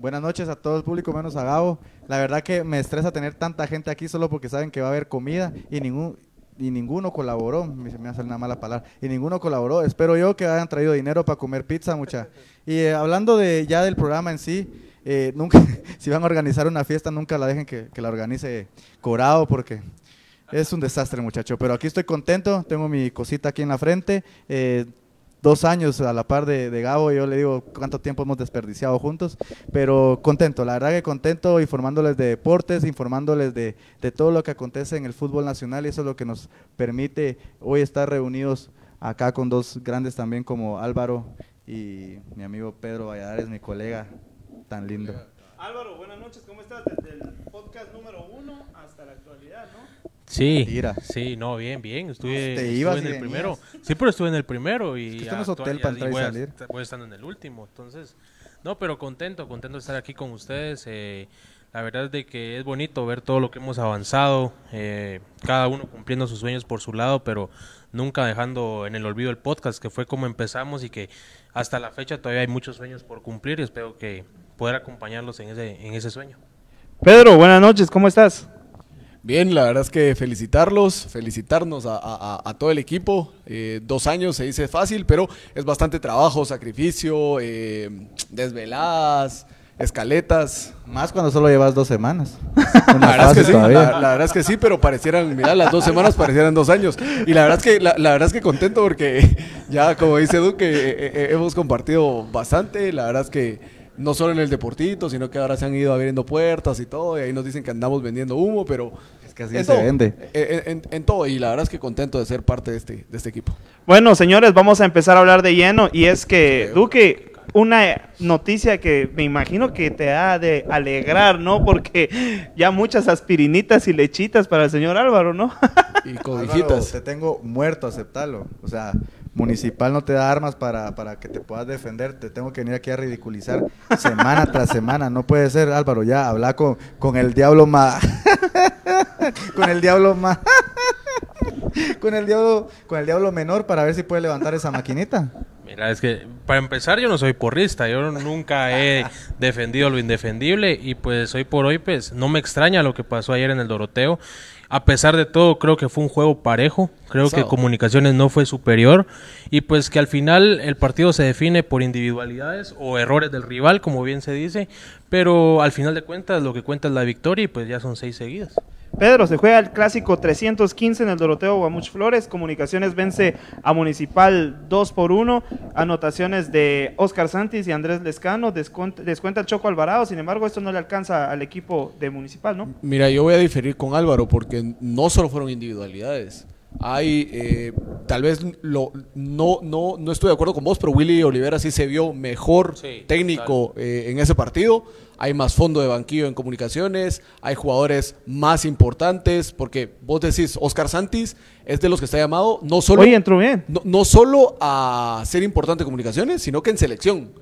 Buenas noches a todo el público, menos a Gabo. La verdad que me estresa tener tanta gente aquí solo porque saben que va a haber comida y ningún y ninguno colaboró. Me, me hace una mala palabra. Y ninguno colaboró. Espero yo que hayan traído dinero para comer pizza, mucha. Y eh, hablando de ya del programa en sí, eh, nunca, si van a organizar una fiesta, nunca la dejen que, que la organice Corado porque es un desastre, muchacho. Pero aquí estoy contento. Tengo mi cosita aquí en la frente. Eh, dos años a la par de, de, Gabo, yo le digo cuánto tiempo hemos desperdiciado juntos, pero contento, la verdad que contento informándoles de deportes, informándoles de, de, todo lo que acontece en el fútbol nacional y eso es lo que nos permite hoy estar reunidos acá con dos grandes también como Álvaro y mi amigo Pedro Valladares, mi colega tan lindo. Álvaro, buenas noches, ¿cómo estás? Desde el podcast número uno hasta la actualidad, ¿no? Sí, Mentira. sí, no, bien, bien. Estuve, Te estuve ibas en el primero. Sí, pero estuve en el primero y Es que hotel para entrar y voy a- salir. Voy estando en el último, entonces, no, pero contento, contento de estar aquí con ustedes. eh, la verdad es de que es bonito ver todo lo que hemos avanzado, eh, cada uno cumpliendo sus sueños por su lado, pero nunca dejando en el olvido el podcast, que fue como empezamos y que hasta la fecha todavía hay muchos sueños por cumplir y espero que poder acompañarlos en ese, en ese sueño. Pedro, buenas noches, ¿cómo estás? Bien, la verdad es que felicitarlos, felicitarnos a, a- a todo el equipo. Eh, dos años se dice fácil, pero es bastante trabajo, sacrificio, eh, desveladas, escaletas. Más cuando solo llevas dos semanas. La verdad, es que sí, la, la verdad es que sí, pero parecieran, mira, las dos semanas parecieran dos años. Y la verdad es que, la, la verdad es que contento porque ya, como dice Duque, eh, eh, hemos compartido bastante. La verdad es que no solo en el deportito, sino que ahora se han ido abriendo puertas y todo. Y ahí nos dicen que andamos vendiendo humo, pero que así en se todo, vende. En, en- en todo. Y la verdad es que contento de ser parte de este, de este equipo. Bueno, señores, vamos a empezar a hablar de lleno y es que, Duque, una noticia que me imagino que te ha de alegrar, ¿no? Porque ya muchas aspirinitas y lechitas para el señor Álvaro, ¿no? Y Álvaro, codijitas. te tengo muerto, aceptarlo. O sea, municipal no te da armas para, para que te puedas defender. Te tengo que venir aquí a ridiculizar semana tras semana. No puede ser, Álvaro. Ya, habla con, con el diablo más. con el diablo más. con el diablo con el diablo menor para ver si puede levantar esa maquinita. Mira, es que para empezar yo no soy porrista, yo nunca he defendido lo indefendible y pues hoy por hoy pues no me extraña lo que pasó ayer en el Doroteo. A pesar de todo creo que fue un juego parejo, creo que. Comunicaciones no fue superior y pues que al final el partido se define por individualidades o errores del rival, como bien se dice, pero al final de cuentas lo que cuenta es la victoria y pues ya son seis seguidas. Pedro, se juega el clásico 315 en el Doroteo Guamuch Flores. Comunicaciones vence a Municipal 2 por 1. Anotaciones de Oscar Santis y Andrés Lescano. Descuenta, descuenta el Choco Alvarado. Sin embargo, esto no le alcanza al equipo de Municipal, ¿no? Mira, yo voy a diferir con Álvaro porque no solo fueron individualidades. Hay, eh, tal vez lo, no, no, no estoy de acuerdo con vos, pero Willy Olivera sí se vio mejor Sí, técnico eh, en ese partido. Hay más fondo de banquillo en comunicaciones, hay jugadores más importantes, porque vos decís, Oscar Santis es de los que está llamado no solo, Oye, entró bien. no, no solo a ser importante en comunicaciones, sino que en selección.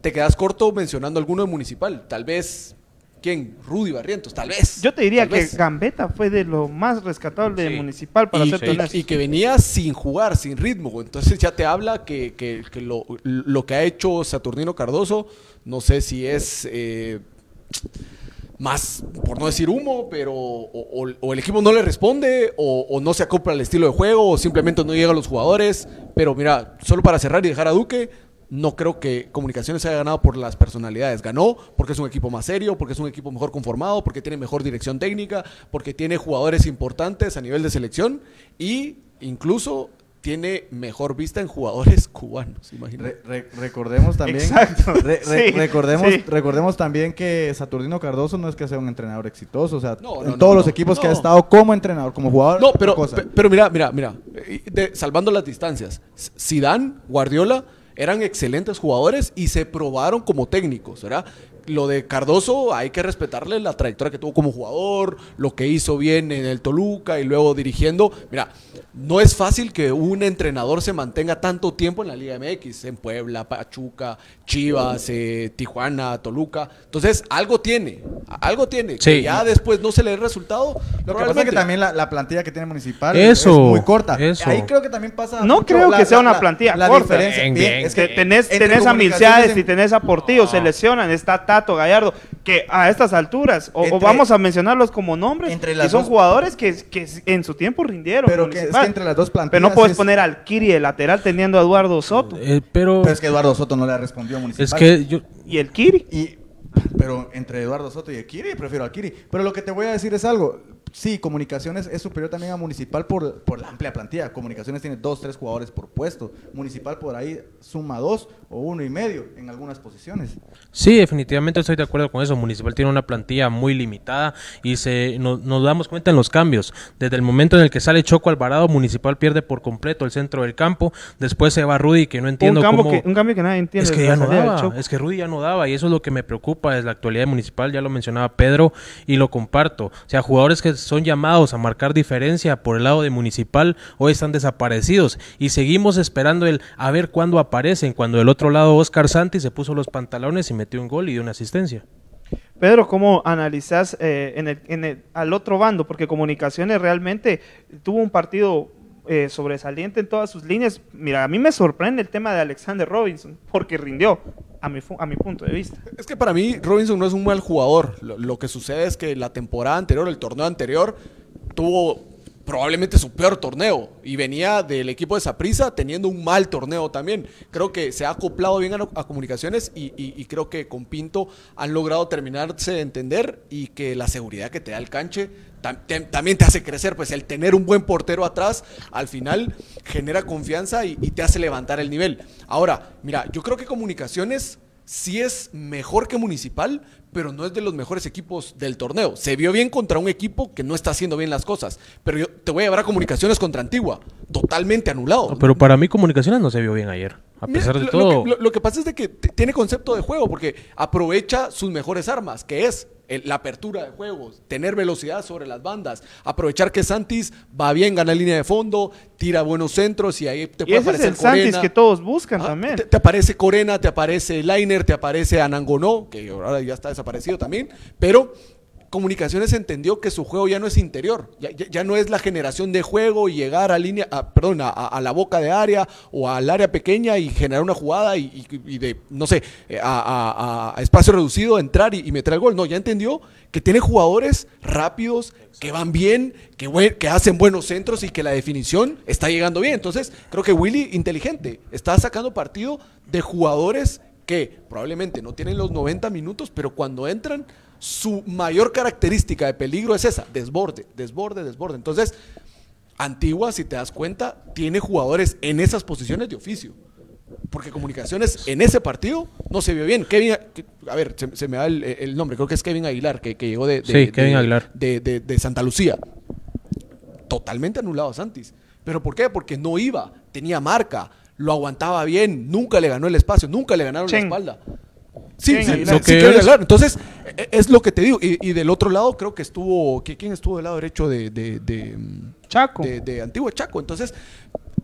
Te quedas corto mencionando alguno de municipal. Tal vez, ¿quién? Rudy Barrientos, tal vez. Yo te diría que vez. Gambetta fue de lo más rescatable de. Municipal, para y, ser y- que venía sin jugar, sin ritmo. Entonces ya te habla que, que- que lo, lo que ha hecho Saturnino Cardoso, no sé si es eh, más, por no decir humo, pero o, o- o el equipo no le responde, o, o no se acopla al estilo de juego, o simplemente no llega a los jugadores. Pero mira, solo para cerrar y dejar a Duque, no creo que Comunicaciones haya ganado por las personalidades. Ganó porque es un equipo más serio, porque es un equipo mejor conformado, porque tiene mejor dirección técnica, porque tiene jugadores importantes a nivel de selección y incluso tiene mejor vista en jugadores cubanos, imagínate. Re- re- recordemos también, Exacto. re- re- Sí, recordemos, sí. recordemos también que Saturnino Cardoso no es que sea un entrenador exitoso, o sea, No, en no, no, todos los no, equipos que ha estado como entrenador, como jugador, No, pero, cosa. pero mira, mira, mira, eh, de- salvando las distancias, Zidane, Guardiola eran excelentes jugadores y se probaron como técnicos, ¿verdad? Lo de Cardoso hay que respetarle la trayectoria que tuvo como jugador, lo que hizo bien en el Toluca y luego dirigiendo. Mira, no es fácil que un entrenador se mantenga tanto tiempo en la Liga MX, en Puebla, Pachuca, Chivas, eh, Tijuana, Toluca. Entonces, algo tiene, algo tiene. Que Sí. ya después no se le dé resultado. Lo que pasa es que también la, la plantilla que tiene Municipal Eso, es muy corta. eso. Ahí creo que también pasa. No mucho creo la- que sea la- una la- plantilla la corta. diferencia- Bien, es que Que tenés, tenés a Milciades en- y tenés a Portillo, se lesionan, está Tato Gallardo, que a estas alturas, o, vamos a mencionarlos como nombres, Entre las son dos- jugadores que, que en su tiempo rindieron. Pero que es que entre las dos plantillas. Pero no puedes es- poner al Kiri de lateral teniendo a Eduardo Soto. Eh, pero Pero es que Eduardo Soto no le respondió a Municipal. es que yo, Y el Kiri. Y, pero entre Eduardo Soto y el Kiri, prefiero al Kiri. Pero lo que te voy a decir es algo. Sí, Comunicaciones es superior también a Municipal por, por la amplia plantilla. Comunicaciones tiene dos, tres jugadores por puesto. Municipal por ahí suma dos o uno y medio en algunas posiciones. Sí, definitivamente estoy de acuerdo con eso. Municipal tiene una plantilla muy limitada y se no- nos damos cuenta en los cambios. Desde el momento en el que sale Choco Alvarado, Municipal pierde por completo el centro del campo. Después se va Rudy, que no entiendo Un cambio, cómo... que, un cambio que nadie entiende. Es que de ya no daba, es que Rudy ya no daba y eso es lo que me preocupa es la actualidad municipal, ya lo mencionaba Pedro y lo comparto. O sea, jugadores que son llamados a marcar diferencia por el lado de municipal hoy están desaparecidos y seguimos esperando a ver cuándo aparecen, cuando del otro lado Oscar Santi se puso los pantalones y metió un gol y dio una asistencia. Pedro, ¿cómo analizas eh, en el, en el- al otro bando? Porque Comunicaciones realmente tuvo un partido eh, sobresaliente en todas sus líneas. Mira, a mí me sorprende el tema de Alexander Robinson, porque rindió, a mi, a mi punto de vista. Es que para mí Robinson no es un mal jugador. Lo, lo que sucede es que la temporada anterior, el torneo anterior, tuvo probablemente su peor torneo y venía del equipo de Saprissa teniendo un mal torneo también. Creo que se ha acoplado bien a, comunicaciones y, creo que con Pinto han logrado terminarse de entender y que la seguridad que te da el canche también te hace crecer, pues el tener un buen portero atrás al final genera confianza y, y te hace levantar el nivel. Ahora, mira, yo creo que comunicaciones sí es mejor que Municipal, pero no es de los mejores equipos del torneo. Se vio bien contra un equipo que no está haciendo bien las cosas. Pero yo te voy a llevar a Comunicaciones contra Antigua, totalmente anulado. Pero para mí Comunicaciones no se vio bien ayer, a Mira, pesar de lo- todo. Lo que, lo- lo que pasa es de que tiene concepto de juego, porque aprovecha sus mejores armas, que es el- la apertura de juegos, tener velocidad sobre las bandas, aprovechar que Santis va bien, gana línea de fondo, tira buenos centros y ahí te Y puede ese es aparecer el Santis Corena. que todos buscan Ah, también. Te, te aparece Corena, te aparece Lainer, te aparece Anangonó, que ahora ya está desaparecido también, pero Comunicaciones entendió que su juego ya no es interior, ya, ya- no es la generación de juego y llegar a línea, a- perdón, a, la boca de área o al área pequeña y generar una jugada y, de, no sé, eh, a, a- espacio reducido entrar y, y meter el gol. No, ya entendió que tiene jugadores rápidos, que van bien, que, que hacen buenos centros y que la definición está llegando bien. Entonces, creo que Willy, inteligente, está sacando partido de jugadores que probablemente no tienen los 90 minutos, pero cuando entran, su mayor característica de peligro es esa, desborde, desborde, desborde. Entonces, Antigua, si te das cuenta, tiene jugadores en esas posiciones de oficio. Porque Comunicaciones en ese partido no se vio bien. Kevin, a ver, se, se me da el, el nombre, creo que es Kevin Aguilar, que, que llegó de, de- Sí, de- Kevin Aguilar. de- de- de Santa Lucía. Totalmente anulado a Santis. ¿Pero por qué? Porque no iba, tenía marca, lo aguantaba bien, nunca le ganó el espacio, nunca le ganaron Chen. la espalda. Sí, sí, sí, Lo que es-. Entonces, e- es lo que te digo. Y, y del otro lado, creo que estuvo. ¿qui- ¿Quién estuvo del lado derecho de, de, de, Chaco. de, de Antigua Chaco? Entonces,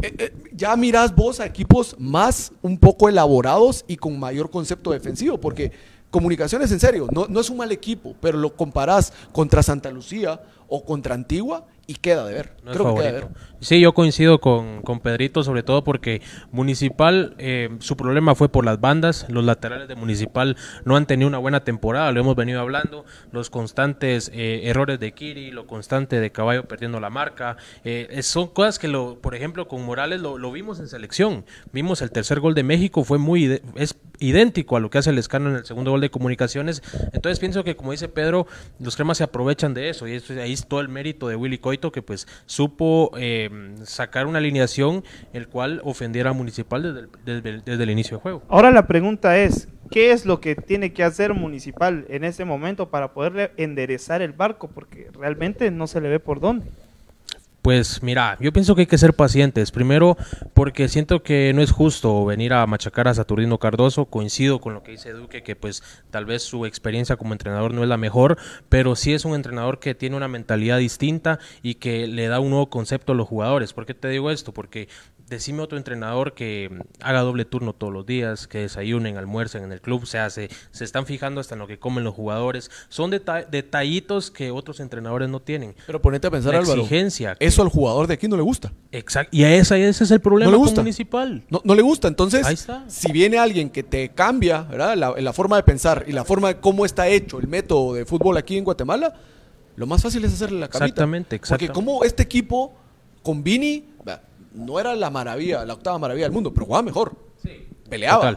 eh, eh, ya mirás vos a equipos más un poco elaborados y con mayor concepto defensivo, porque Comunicaciones, en serio, no, no es un mal equipo, pero lo comparás contra Santa Lucía o contra Antigua y queda de ver. No es Creo que queda de ver. Sí, yo coincido con, con Pedrito, sobre todo porque Municipal, eh, su problema fue por las bandas. Los laterales de Municipal no han tenido una buena temporada, lo hemos venido hablando. Los constantes eh, errores de Kiri, lo constante de Caballo perdiendo la marca. eh, son cosas que, lo, por ejemplo, con Morales lo, lo vimos en selección. Vimos el tercer gol de México, fue muy es idéntico a lo que hace el Escano en el segundo gol de Comunicaciones. Entonces pienso que, como dice Pedro, los cremas se aprovechan de eso y eso, ahí es todo el mérito de Willy Que pues supo eh, sacar una alineación el cual ofendiera a Municipal desde el, desde el- inicio del juego. Ahora la pregunta es, ¿qué es lo que tiene que hacer Municipal en este momento para poderle enderezar el barco? Porque realmente no se le ve por dónde. Pues mira, yo pienso que hay que ser pacientes. Primero, porque siento que no es justo venir a machacar a Saturnino Cardoso. Coincido con lo que dice Duque, que pues tal vez su experiencia como entrenador no es la mejor, pero sí es un entrenador que tiene una mentalidad distinta y que le da un nuevo concepto a los jugadores. ¿Por qué te digo esto? Porque decime otro entrenador que mm, haga doble turno todos los días, que desayunen, almuercen en el club, o sea, se, se están fijando hasta en lo que comen los jugadores. Son deta- detallitos que otros entrenadores no tienen. Pero ponete a pensar, La Álvaro. exigencia que- Eso al jugador de aquí no le gusta. Exacto. Y a esa, ese es el problema No le con gusta. municipal. No, no le gusta. Entonces, Ahí está. si viene alguien que te cambia ¿verdad? La, la forma de pensar y la forma de cómo está hecho el método de fútbol aquí en Guatemala, lo más fácil es hacerle la camita. Exactamente, exactamente. Porque como este equipo con Vini no era la maravilla, la octava maravilla del mundo, pero jugaba mejor. Peleaba. Total.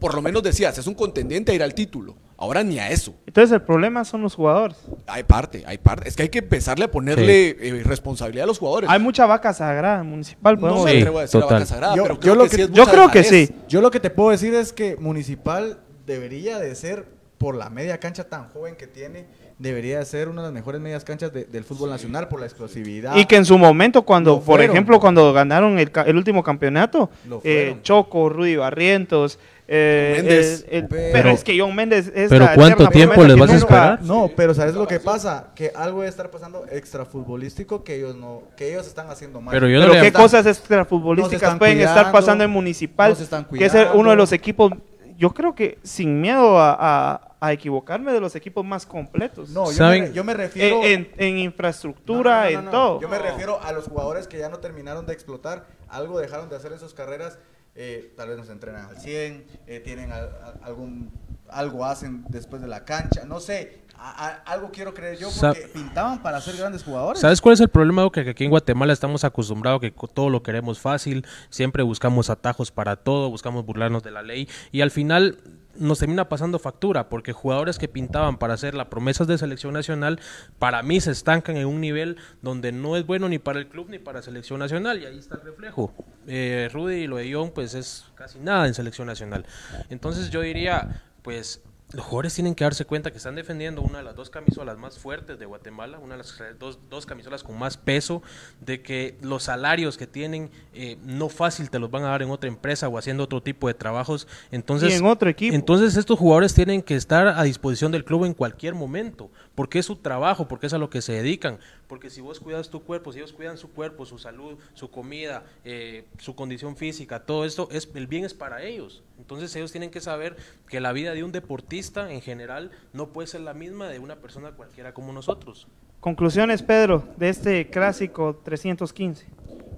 Por lo menos decías, es un contendiente a ir al título. Ahora ni a eso. Entonces el problema son los jugadores. Hay parte, hay parte. Es que hay que empezarle a ponerle eh, responsabilidad a los jugadores. Hay mucha vaca sagrada municipal. no me Sí, atrevo a decir la total. vaca sagrada, Yo- pero yo creo lo que, que- sí es yo mucha creo que dejadez. sí. Yo lo que te puedo decir es que Municipal debería de ser, por la media cancha tan joven que tiene, debería de ser una de las mejores medias canchas de- del fútbol nacional por la explosividad. Y que en su momento, cuando, por ejemplo, cuando ganaron el, ca- el último campeonato, eh. Choco, Rudy Barrientos, eh, Méndez. el- el- Pero- pero, es que John Méndez es pero la ¿cuánto tiempo les vas a esperar? No, pero ¿sabes lo que pasa? Que algo debe estar pasando extrafutbolístico que ellos no, que ellos están haciendo mal. Pero yo no Pero qué Están- cosas extrafutbolísticas están pueden estar pasando en Municipal, que es el- uno de los equipos, yo creo que sin miedo a, a- a equivocarme, de los equipos más completos. No, yo me, yo me refiero... en, en- en infraestructura, No, no, no, en no. todo. Yo me refiero a los jugadores que ya no terminaron de explotar, algo dejaron de hacer en sus carreras, eh, tal vez no se entrenan al 100, eh, tienen al- a- algún algo hacen después de la cancha, no sé, a- a- algo quiero creer yo Sa- porque pintaban para ser grandes jugadores. ¿Sabes cuál es el problema? Que aquí en Guatemala estamos acostumbrados que co- todo lo queremos fácil, siempre buscamos atajos para todo, buscamos burlarnos de la ley y al final nos termina pasando factura porque jugadores que pintaban para ser las promesas de selección nacional para mí se estancan en un nivel donde no es bueno ni para el club ni para selección nacional y ahí está el reflejo. Eh, Rudy y lo de John pues es casi nada en selección nacional. Entonces yo diría pues los jugadores tienen que darse cuenta que están defendiendo una de las dos camisolas más fuertes de Guatemala, una de las dos, dos camisolas con más peso, de que los salarios que tienen eh, no fácil te los van a dar en otra empresa o haciendo otro tipo de trabajos. Entonces, Y en otro equipo. Entonces estos jugadores tienen que estar a disposición del club en cualquier momento, porque es su trabajo, porque es a lo que se dedican. Porque si vos cuidas tu cuerpo, si ellos cuidan su cuerpo, su salud, su comida, eh, su condición física, todo esto, es, el bien es para ellos. Entonces ellos tienen que saber que la vida de un deportista en general no puede ser la misma de una persona cualquiera como nosotros. Conclusiones, Pedro, de este clásico 315.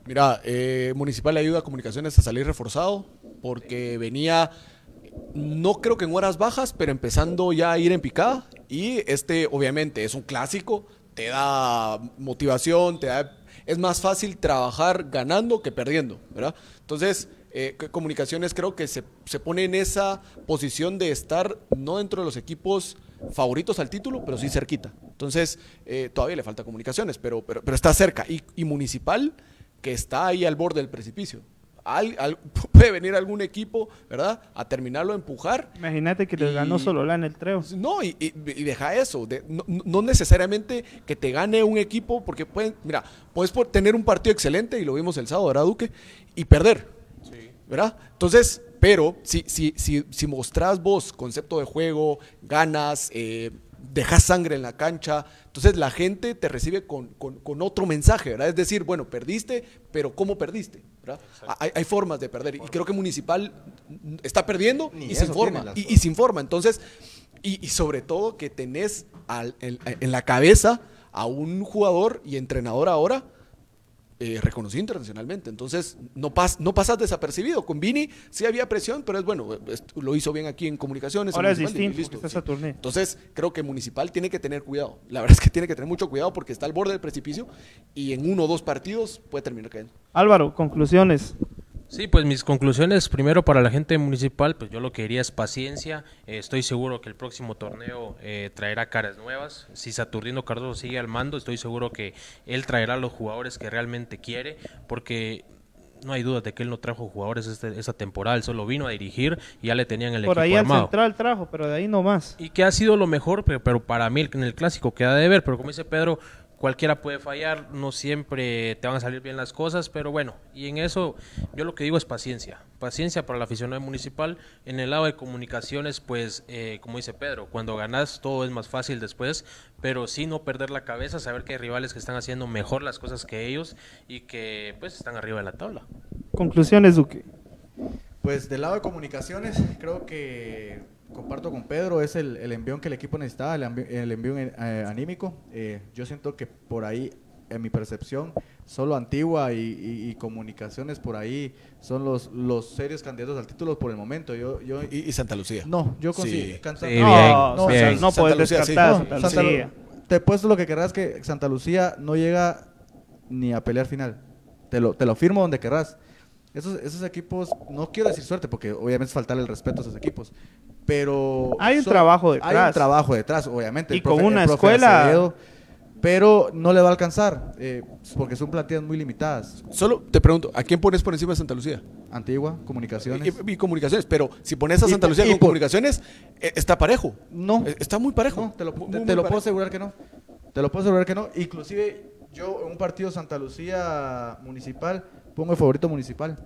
Mira, eh, Municipal le ayuda a Comunicaciones a salir reforzado porque venía, no creo que en horas bajas, pero empezando ya a ir en picada. Y este, obviamente, es un clásico, te da motivación, te da, es más fácil trabajar ganando que perdiendo, ¿verdad? Entonces, eh, Comunicaciones creo que se, se pone en esa posición de estar no dentro de los equipos favoritos al título, pero sí cerquita. Entonces, eh, todavía le falta Comunicaciones, pero, pero, pero está cerca. Y, y Municipal que está ahí al borde del precipicio. Al- al- puede venir algún equipo, ¿verdad? A terminarlo, a empujar. Imagínate que le Y- ganó Sololá en el treo. No, y, y- y deja eso. de- no, no necesariamente que te gane un equipo, porque pueden, mira, puedes por- tener un partido excelente, y lo vimos el sábado, ¿verdad, Duque? Y perder. ¿Verdad? Entonces, pero si, si, si, si mostrás vos concepto de juego, ganas, eh, dejas sangre en la cancha, entonces la gente te recibe con, con- con otro mensaje, ¿verdad? Es decir, bueno, perdiste, pero ¿cómo perdiste? ¿Verdad? Hay, hay formas de perder. Y creo que Municipal está perdiendo Ni y eso sin forma. tiene las Y, y sin forma. Entonces, y, y sobre todo que tenés al- en, en la cabeza a un jugador y entrenador ahora eh, reconocido internacionalmente. Entonces, no, pas, no pasas desapercibido. Con Vini sí había presión, pero es bueno, es- lo hizo bien aquí en comunicaciones. en Ahora es distinto, listo, sí. Entonces, creo que Municipal tiene que tener cuidado. La verdad es que tiene que tener mucho cuidado porque está al borde del precipicio y en uno o dos partidos puede terminar cayendo. Álvaro, conclusiones. Sí, pues mis conclusiones, primero para la gente municipal, pues yo lo que diría es paciencia. Eh, estoy seguro que el próximo torneo eh, traerá caras nuevas. Si Saturnino Cardoso sigue al mando, estoy seguro que él traerá los jugadores que realmente quiere, porque no hay duda de que él no trajo jugadores este, esta temporada, él solo vino a dirigir y ya le tenían el Por equipo ahí al central trajo, pero de ahí no más. Y que ha sido lo mejor, pero, pero para mí en el clásico queda de ver, pero como dice Pedro, cualquiera puede fallar, no siempre te van a salir bien las cosas, pero bueno, y en eso yo lo que digo es paciencia, paciencia para la aficionado municipal. En el lado de comunicaciones, pues, eh, como dice Pedro, cuando ganas todo es más fácil después, pero sí no perder la cabeza, saber que hay rivales que están haciendo mejor las cosas que ellos y que pues están arriba de la tabla. Conclusiones, Duque. Pues del lado de comunicaciones, creo que comparto con Pedro, es el, el envión que el equipo necesitaba, el, el envión eh, anímico. Eh, yo siento que por ahí, en mi percepción, solo Antigua y, y- y Comunicaciones por ahí son los, los serios candidatos al título por el momento. Yo, yo, Y, y Santa Lucía. no, yo Sí. considero... Santa- Sí, no, bien, no, bien. no Santa puedes Lucía, sí. descartar No, Santa Santa Lu- Lucía. te puesto lo que querrás que Santa Lucía no llega ni a pelear final. Te lo, te lo firmo donde querrás. Esos, esos equipos, no quiero decir suerte porque obviamente es faltarle el respeto a esos equipos, pero... Hay un son- trabajo Hay un detrás. trabajo detrás, obviamente. Y El profe- con una el profe escuela- Acevedo, pero no le va a alcanzar eh, porque son plantillas muy limitadas. Solo te pregunto, ¿a quién pones por encima de Santa Lucía? Antigua, comunicaciones. Y, y comunicaciones, pero si pones a Y- Santa Lucía y con por- comunicaciones, eh, está parejo. No. Eh, Está muy parejo. No, te lo, Muy, te- muy te lo puedo asegurar que no. Te lo puedo asegurar que no. Inclusive yo en un partido Santa Lucía municipal pongo el favorito municipal.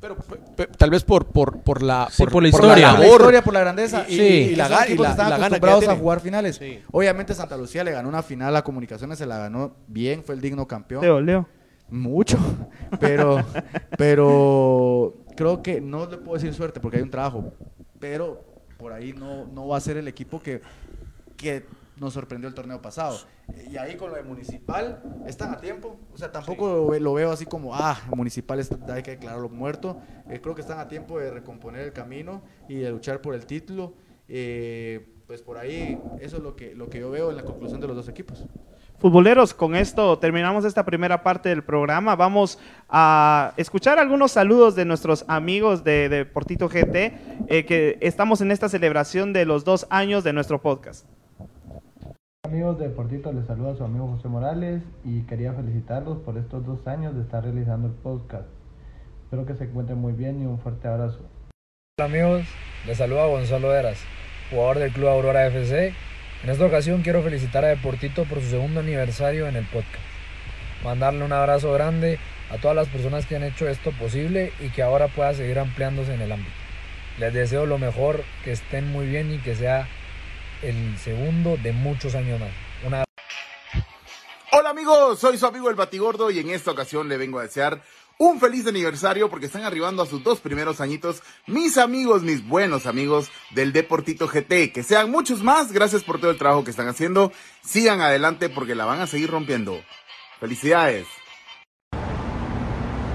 Pero pe- pe- tal vez por, por, por la, Sí, por la historia. Por la, labor. historia, por la grandeza. Y- y- y y la la- están acostumbrados a jugar finales. Sí. Obviamente Santa Lucía le ganó una final a Comunicaciones, se la ganó bien, fue el digno campeón. Leo, Leo. Mucho, pero, pero creo que no le puedo decir suerte porque hay un trabajo, pero por ahí no, no va a ser el equipo que, que nos sorprendió el torneo pasado. Y ahí con lo de Municipal, están a tiempo, o sea, tampoco lo, ve- lo veo así como, ah, Municipal está- hay que declararlo muerto, Eh, creo que están a tiempo de recomponer el camino y de luchar por el título. Eh, pues por ahí, eso es lo que, lo que yo veo en la conclusión de los dos equipos. Futboleros, con esto terminamos esta primera parte del programa. Vamos a escuchar algunos saludos de nuestros amigos de, de Portito GT, eh, que estamos en esta celebración de los dos años de nuestro podcast. Amigos de Portito, les saluda su amigo José Morales y quería felicitarlos por estos dos años de estar realizando el podcast. Espero que se encuentren muy bien y un fuerte abrazo. Hola amigos, les saluda Gonzalo Eras, jugador del Club Aurora FC. En esta ocasión quiero felicitar a Deportito por su segundo aniversario en el podcast. Mandarle un abrazo grande a todas las personas que han hecho esto posible y que ahora pueda seguir ampliándose en el ámbito. Les deseo lo mejor, que estén muy bien y que sea el segundo de muchos años más. Una Hola amigos, soy su amigo el Batigordo y en esta ocasión le vengo a desear un feliz aniversario porque están arribando a sus dos primeros añitos mis amigos, mis buenos amigos del Deportito GT. Que sean muchos más, gracias por todo el trabajo que están haciendo. Sigan adelante porque la van a seguir rompiendo. Felicidades.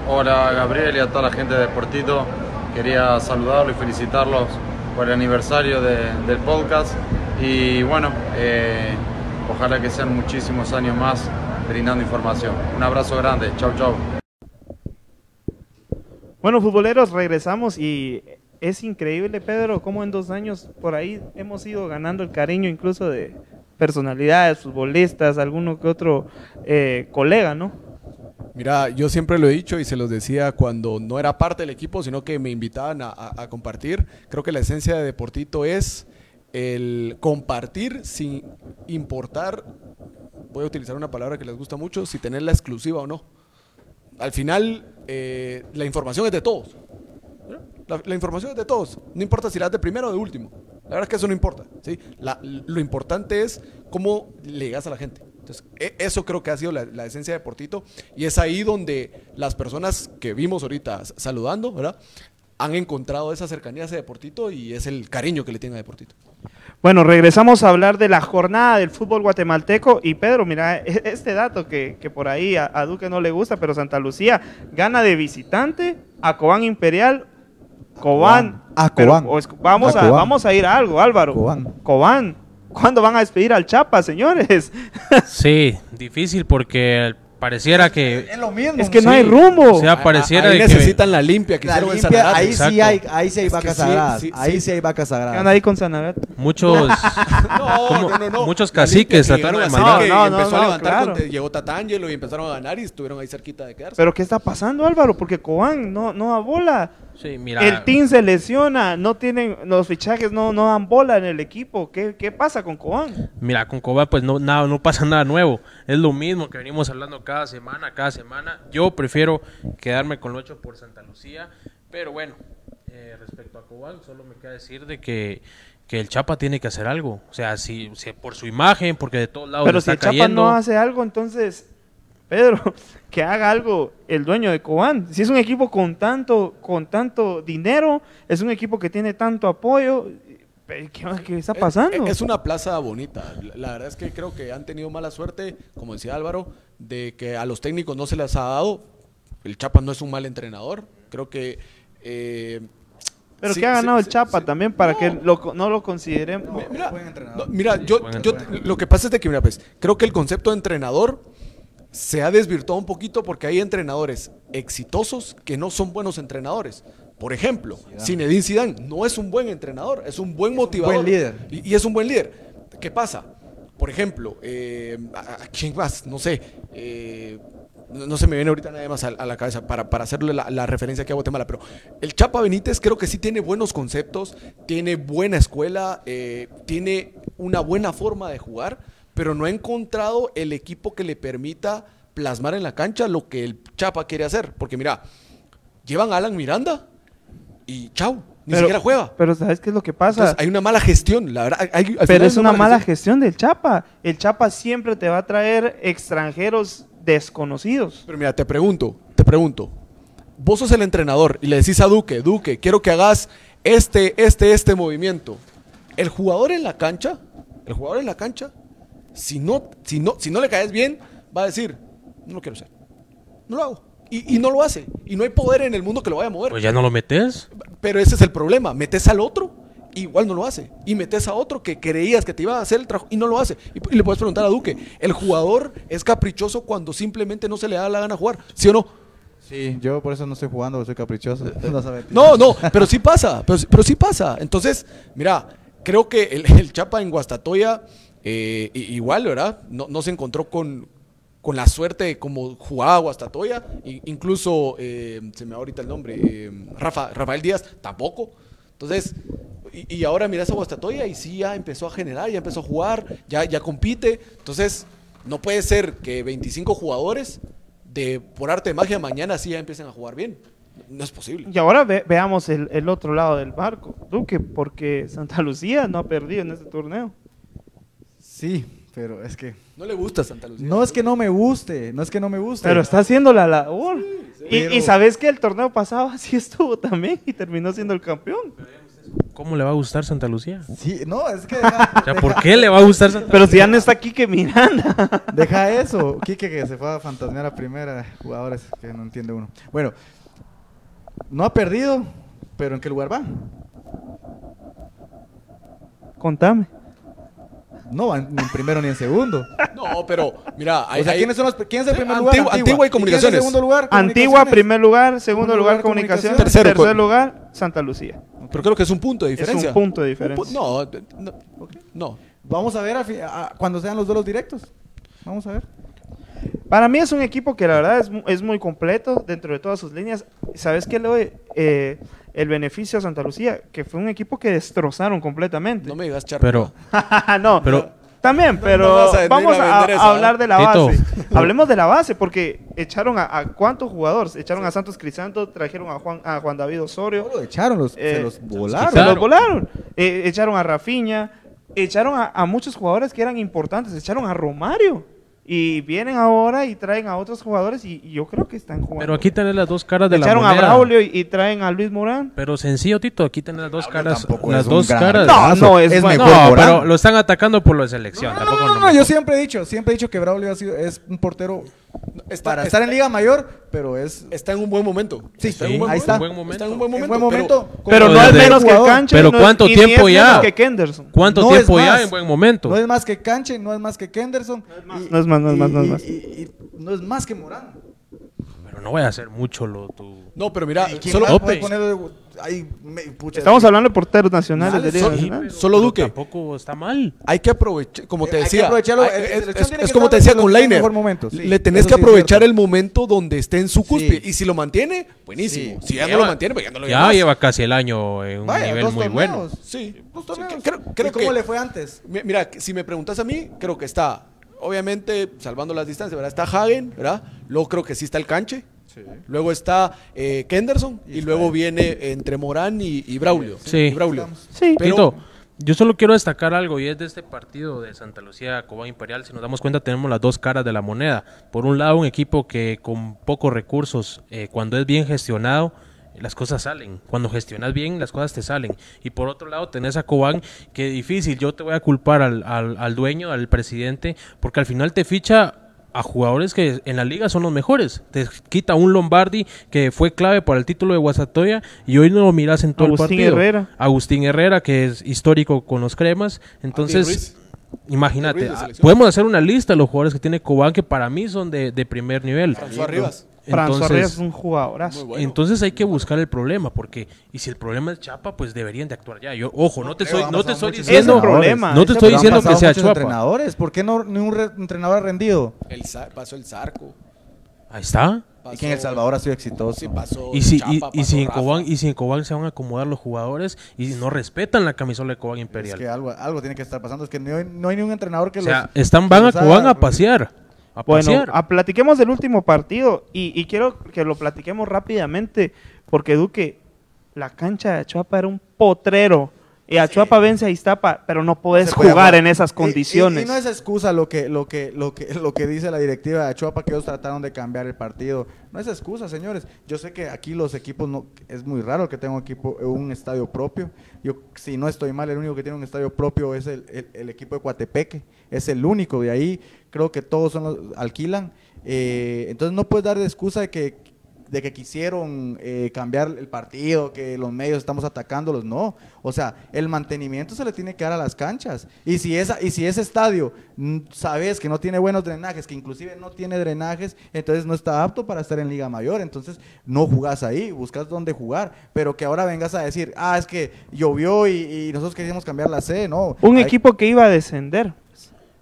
Hola Gabriel y a toda la gente de Deportito. Quería saludarlos y felicitarlos por el aniversario de- del podcast. Y bueno, eh, ojalá que sean muchísimos años más brindando información. Un abrazo grande. Chau, chau. Bueno, futboleros, regresamos y es increíble, Pedro, cómo en dos años por ahí hemos ido ganando el cariño incluso de personalidades, futbolistas, alguno que otro eh, colega, ¿no? Mira, yo siempre lo he dicho y se los decía cuando no era parte del equipo, sino que me invitaban a, a- a compartir. Creo que la esencia de Deportito es el compartir sin importar, voy a utilizar una palabra que les gusta mucho, si tener la exclusiva o no. Al final, eh, la información es de todos. La, la información es de todos. No importa si la das de primero o de último. La verdad es que eso no importa. ¿sí? La- lo importante es cómo le llegas a la gente. Entonces, e- eso creo que ha sido la, la esencia de Portito. Y es ahí donde las personas que vimos ahorita saludando, ¿verdad? Han encontrado esa cercanía a ese Deportito y es el cariño que le tienen a Deportito. Bueno, regresamos a hablar de la jornada del fútbol guatemalteco y Pedro, mira, e- este dato que, que por ahí a, a Duque no le gusta, pero Santa Lucía gana de visitante a Cobán Imperial. Cobán. A pero, Cobán. o es- vamos, A a, Cobán. vamos a ir a algo, Álvaro. Cobán. Cobán. ¿Cuándo van a despedir al Chapa, señores? Sí, difícil porque pareciera que... Es lo mismo. Es que no Sí, hay rumbo. O sea, pareciera ahí de que... necesitan la limpia que La hicieron en limpia, Sanarate. ahí sí exacto. hay, ahí sí hay Es vacas sí, sagradas. sí, ahí sí. sí hay vacas ¿Qué anda sagradas. ahí con Sanabet? Muchos, No, como- no, no, no. muchos caciques que tratando de mandar. No, no, empezó no, a levantar claro. con- llegó Tatangelo y empezaron a ganar y estuvieron ahí cerquita de quedarse. Pero ¿qué está pasando, Álvaro? Porque Cobán no, no abola. Sí, mira. El team se lesiona, no tienen, los fichajes no, no dan bola en el equipo. ¿Qué, qué pasa con Cobán? Mira, con Cobán pues no, nada, no pasa nada nuevo. Es lo mismo que venimos hablando cada semana, cada semana. Yo prefiero quedarme con lo hecho por Santa Lucía. Pero bueno, eh, respecto a Cobán, solo me queda decir de que, que el Chapa tiene que hacer algo. O sea, si, si por su imagen, porque de todos lados Pero le si está el Chapa no hace algo, entonces, Pedro, que haga algo el dueño de Cobán. Si es un equipo con tanto, con tanto dinero, es un equipo que tiene tanto apoyo, ¿qué, qué está pasando? Eh, Es una plaza bonita. La- La verdad es que creo que han tenido mala suerte, como decía Álvaro, de que a los técnicos no se les ha dado. El Chapa no es un mal entrenador. Creo que. eh, Pero sí, que ha sí, ganado el Chapa sí. también para que lo no lo consideremos. Mira, Buen entrenador. no, mira, yo, lo que pasa es de que, mira, pues, creo que el concepto de entrenador se ha desvirtuado un poquito porque hay entrenadores exitosos que no son buenos entrenadores. Por ejemplo, Zinedine Zidane no es un buen entrenador, es un buen motivador. buen líder. Y, y es un buen líder. ¿Qué pasa? Por ejemplo, eh, ¿a, a quién más? No sé. eh, no, no se me viene ahorita nada más a, a la cabeza para, para hacerle la, la referencia aquí a Guatemala, pero el Chapa Benítez creo que sí tiene buenos conceptos, tiene buena escuela, eh, tiene una buena forma de jugar, pero no ha encontrado el equipo que le permita plasmar en la cancha lo que el Chapa quiere hacer. Porque mira, llevan a Alan Miranda y chau, ni Pero- siquiera juega. Pero ¿sabes qué es lo que pasa? Entonces, hay una mala gestión, la verdad. hay- Pero es una mala gestión del Chapa. El Chapa siempre te va a traer extranjeros desconocidos. Pero mira, te pregunto, te pregunto. Vos sos el entrenador y le decís a Duque, Duque, quiero que hagas este, este, este movimiento. El jugador en la cancha, el jugador en la cancha, si no, si no, si no le caes bien, va a decir, no lo quiero hacer. No lo hago. Y, y no lo hace. Y no hay poder en el mundo que lo vaya a mover. Pues ya no lo metes. Pero ese es el problema. Metes al otro, igual no lo hace. Y metes a otro que creías que te iba a hacer el trabajo y no lo hace. Y, y le puedes preguntar a Duque, ¿el jugador es caprichoso cuando simplemente no se le da la gana jugar? ¿Sí o no? Sí, yo por eso no estoy jugando, porque soy caprichoso. No, sabe. No, no, pero sí pasa, pero, sí- pero sí pasa. Entonces, mira, creo que el, el Chapa en Guastatoya, eh, igual, ¿verdad? No, se encontró con, con la suerte como jugaba Guastatoya. Incluso, eh, se me va ahorita el nombre, eh, Rafa, Rafael Díaz, tampoco. Entonces, y, ahora miras a Guastatoya y sí ya empezó a generar, ya empezó a jugar, ya, ya compite. Entonces, no puede ser que 25 jugadores de por arte de magia mañana sí ya empiecen a jugar bien. No es posible. Y ahora ve- veamos el, el otro lado del barco, Duque, porque Santa Lucía no ha perdido en este torneo. Sí, pero es que... No le gusta Santa Lucía. No es que no me guste, no es que no me guste. Pero está haciendo la labor. Y, Pero- y sabes que el torneo pasado así estuvo también y terminó siendo el campeón. ¿Cómo le va a gustar Santa Lucía? Sí, no, es que deja, O sea, ¿por qué le va a gustar Santa Pero si ya no está Quique Miranda. deja eso. Quique que se fue a fantasmear a primera, jugadores que no entiende uno. Bueno, no ha perdido, pero ¿en qué lugar va? Contame. No va ni en primero ni en segundo. No, pero mira, o sea, ¿quiénes son los, ¿quién es el primer Antigua- lugar? Antigua y quién es el Comunicaciones. segundo lugar? Antigua, primer lugar. Segundo lugar, lugar, comunicación. Comunicaciones. Tercer, Tercero, co- lugar, Santa Lucía. Pero creo que es un punto de Es diferencia. un punto de diferencia. pu- no, no, no. Vamos a ver a cuando sean los duelos directos. Vamos a ver. Para mí es un equipo que la verdad es, mu- es muy completo dentro de todas sus líneas. ¿Sabes qué le doy eh, el beneficio a Santa Lucía? Que fue un equipo que destrozaron completamente. No me digas charro. Pero, no, pero también, pero no vas a venir vamos a a, vender a eso, ¿eh? hablar de la Tito. base. Hablemos de la base, porque echaron a, a cuántos jugadores. Echaron a Santos Crisanto, trajeron a Juan, a Juan David Osorio. No lo echaron, los, Eh, se los volaron. Se los volaron. Eh, echaron a Rafiña, echaron a, a muchos jugadores que eran importantes, echaron a Romario. Y vienen ahora y traen a otros jugadores y, y yo creo que están jugando. pero aquí tenés las dos caras de la echaron a moneda. Braulio y, y traen a Luis Morán. Pero sencillo, Tito, aquí tenés las dos caras. Las dos caras. No, no, es, Es bueno. mejor No, pero lo están atacando por la selección. No, no, no, no no, yo siempre he dicho, siempre he dicho que Braulio ha sido, es un portero Está, para estar en Liga Mayor, pero es está en un buen momento. Sí, está en un buen ahí momento. está. buen momento. Está en un buen en momento. buen momento. pero- Pero no es menos que jugador. Canche. Pero no es- ¿cuánto y ni tiempo es ya? menos que Kenderson. ¿Cuánto No tiempo es ya más. en buen momento? No es más que Canche, no es más que Kenderson. No es más, no es más, no es y- más. y- y- y no es más que Morán. Pero no voy a hacer mucho lo tu. No, pero mira, ¿Quién solo, López. poner ahí, me- pucha, Estamos hablando de porteros nacionales de solo- Nacional. solo Pero Duque. Tampoco está mal. hay que aprovechar, como te Hay que decía, aprovecharlo, hay- es, es- es como te decía con el Leiner. mejor momento, sí. Le tenés que aprovechar el momento donde esté en su cúspide. Sí. Y si lo mantiene, buenísimo. Sí. Si ya no Lleva- lo mantiene, pues ya no lo Ya llamas. lleva casi el año en un Vaya, nivel dos muy bueno. Sí, Dos torneos. creo, creo ¿Y cómo que- le fue antes? Mi- Mira, si me preguntas a mí, creo que está, obviamente, salvando las distancias, ¿verdad? Está Hagen, ¿verdad? Luego creo que sí está el Canche. Luego está eh, Kenderson. Y, luego viene entre Morán y, y Braulio. Sí. Y Braulio. Sí. Pero- Tito, yo solo quiero destacar algo y es de este partido de Santa Lucía Cobán Imperial. Si nos damos cuenta, tenemos las dos caras de la moneda. Por un lado, un equipo que con pocos recursos, eh, cuando es bien gestionado, las cosas salen. Cuando gestionas bien, las cosas te salen. Y por otro lado, tenés a Cobán, que difícil. Yo te voy a culpar al, al, al dueño, al presidente, porque al final te ficha a jugadores que en la liga son los mejores. Te quita un Lombardi que fue clave para el título de Guasatoya y hoy no lo miras en todo Agustín el partido. Herrera. Agustín Herrera, que es histórico con los cremas. Entonces, imagínate, ah, podemos hacer una lista de los jugadores que tiene Cobán que para mí son de, de primer nivel. François Rivas. François Entonces- Reyes es un jugadorazo. Bueno. Entonces hay que buscar el problema, porque y si el problema es Chapa, pues deberían de actuar ya. Yo, ojo, no te han no te estoy diciendo, Es problema. no te estoy diciendo que sea Chapa. entrenadores. ¿Por qué no ni un re- entrenador ha rendido? El pasó el Zarco. Ahí está. Pasó, Y que en El Salvador ha sido exitoso. Sí, pasó Y si, Chapa, y, y pasó si en. Cobán, y si en Cobán se van a acomodar los jugadores y no respetan la camisola de Cobán Es Imperial. que algo, algo tiene que estar pasando. Es que no hay, no hay ni un entrenador que o sea, los... están, van a Cobán a pasear. A Bueno, a- platiquemos del último partido y, y quiero que lo platiquemos rápidamente porque Duque, la cancha de Achuapa era un potrero y Achuapa vence a Iztapa, pero no puedes jugar en esas Y- y- condiciones. Y, no es excusa lo que, lo que, lo que, lo que dice la directiva de Achuapa que ellos trataron de cambiar el partido. No es excusa, señores. Yo sé que aquí los equipos no, es muy raro que tenga un equipo, un estadio propio. Yo, si no estoy mal, el único que tiene un estadio propio es el, el- el equipo de Coatepeque. Es el único. De ahí creo que todos son los, alquilan. Eh, entonces no puedes dar de excusa de que de que quisieron eh, cambiar el partido, que los medios estamos atacándolos, no. O sea, el mantenimiento se le tiene que dar a las canchas. Y si, esa, y si ese estadio mm, sabes que no tiene buenos drenajes, que inclusive no tiene drenajes, entonces no está apto para estar en Liga Mayor. Entonces no jugás ahí, buscas dónde jugar. Pero que ahora vengas a decir, ah, es que llovió y, y nosotros queríamos cambiar la sede, no. un Hay- equipo que iba a descender.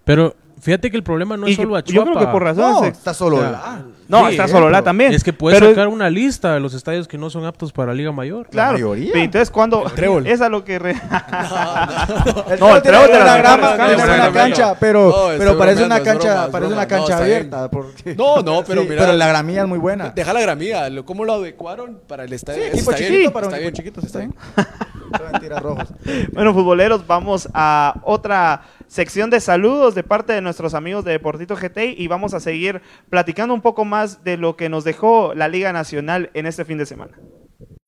Pero fíjate que el problema no Y es solo yo- yo Achuapa. creo que por razones No, está solo o sea, la- No, Sí, está solo la pero también. Es que puedes pero- sacar una lista de los estadios que no son aptos para Liga Mayor. Claro, mayoría. pero entonces cuando Trébol. es a lo que re- El No, Trébol el tiene Trébol de las grama, buena Estoy cancha, pero, No, pero parece una es cancha, broma, es parece una cancha abierta. porque- No, no, pero Sí, mira. pero la gramilla es muy buena. Deja la gramilla. lo- ¿Cómo lo adecuaron para el estadio? Sí, equipo está chiquito bien, para un equipo bien. chiquito, sí está bien. Rojos. Bueno, futboleros, vamos a otra sección de saludos de parte de nuestros amigos de Deportito GT y vamos a seguir platicando un poco más de lo que nos dejó la Liga Nacional en este fin de semana.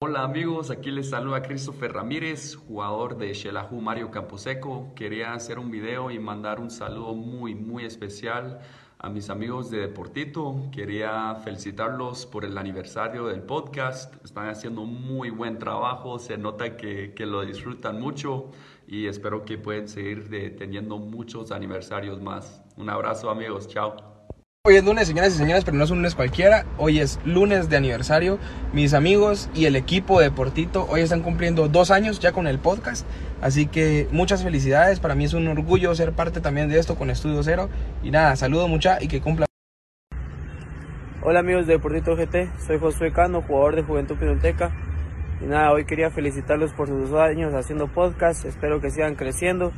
Hola amigos, aquí les saluda Christopher Ramírez, jugador de Xelajú Mario Camposeco. Quería hacer un video y mandar un saludo muy muy especial a mis amigos de Deportito. Quería felicitarlos por el aniversario del podcast. Están haciendo muy buen trabajo, se nota que, que lo disfrutan mucho y espero que pueden seguir de- teniendo muchos aniversarios más. Un abrazo amigos, chao. Hoy es lunes, señoras y señores, pero no es un lunes cualquiera. Hoy es lunes de aniversario. Mis amigos y el equipo de Portito hoy están cumpliendo dos años ya con el podcast. Así que muchas felicidades. Para mí es un orgullo ser parte también de esto con Estudio Cero. Y nada, saludo mucha y que cumpla. Hola amigos de Deportito GT, soy Josué Cano, jugador de Juventud Pinoteca. Y nada, hoy quería felicitarlos por sus dos años haciendo podcast. Espero que sigan creciendo,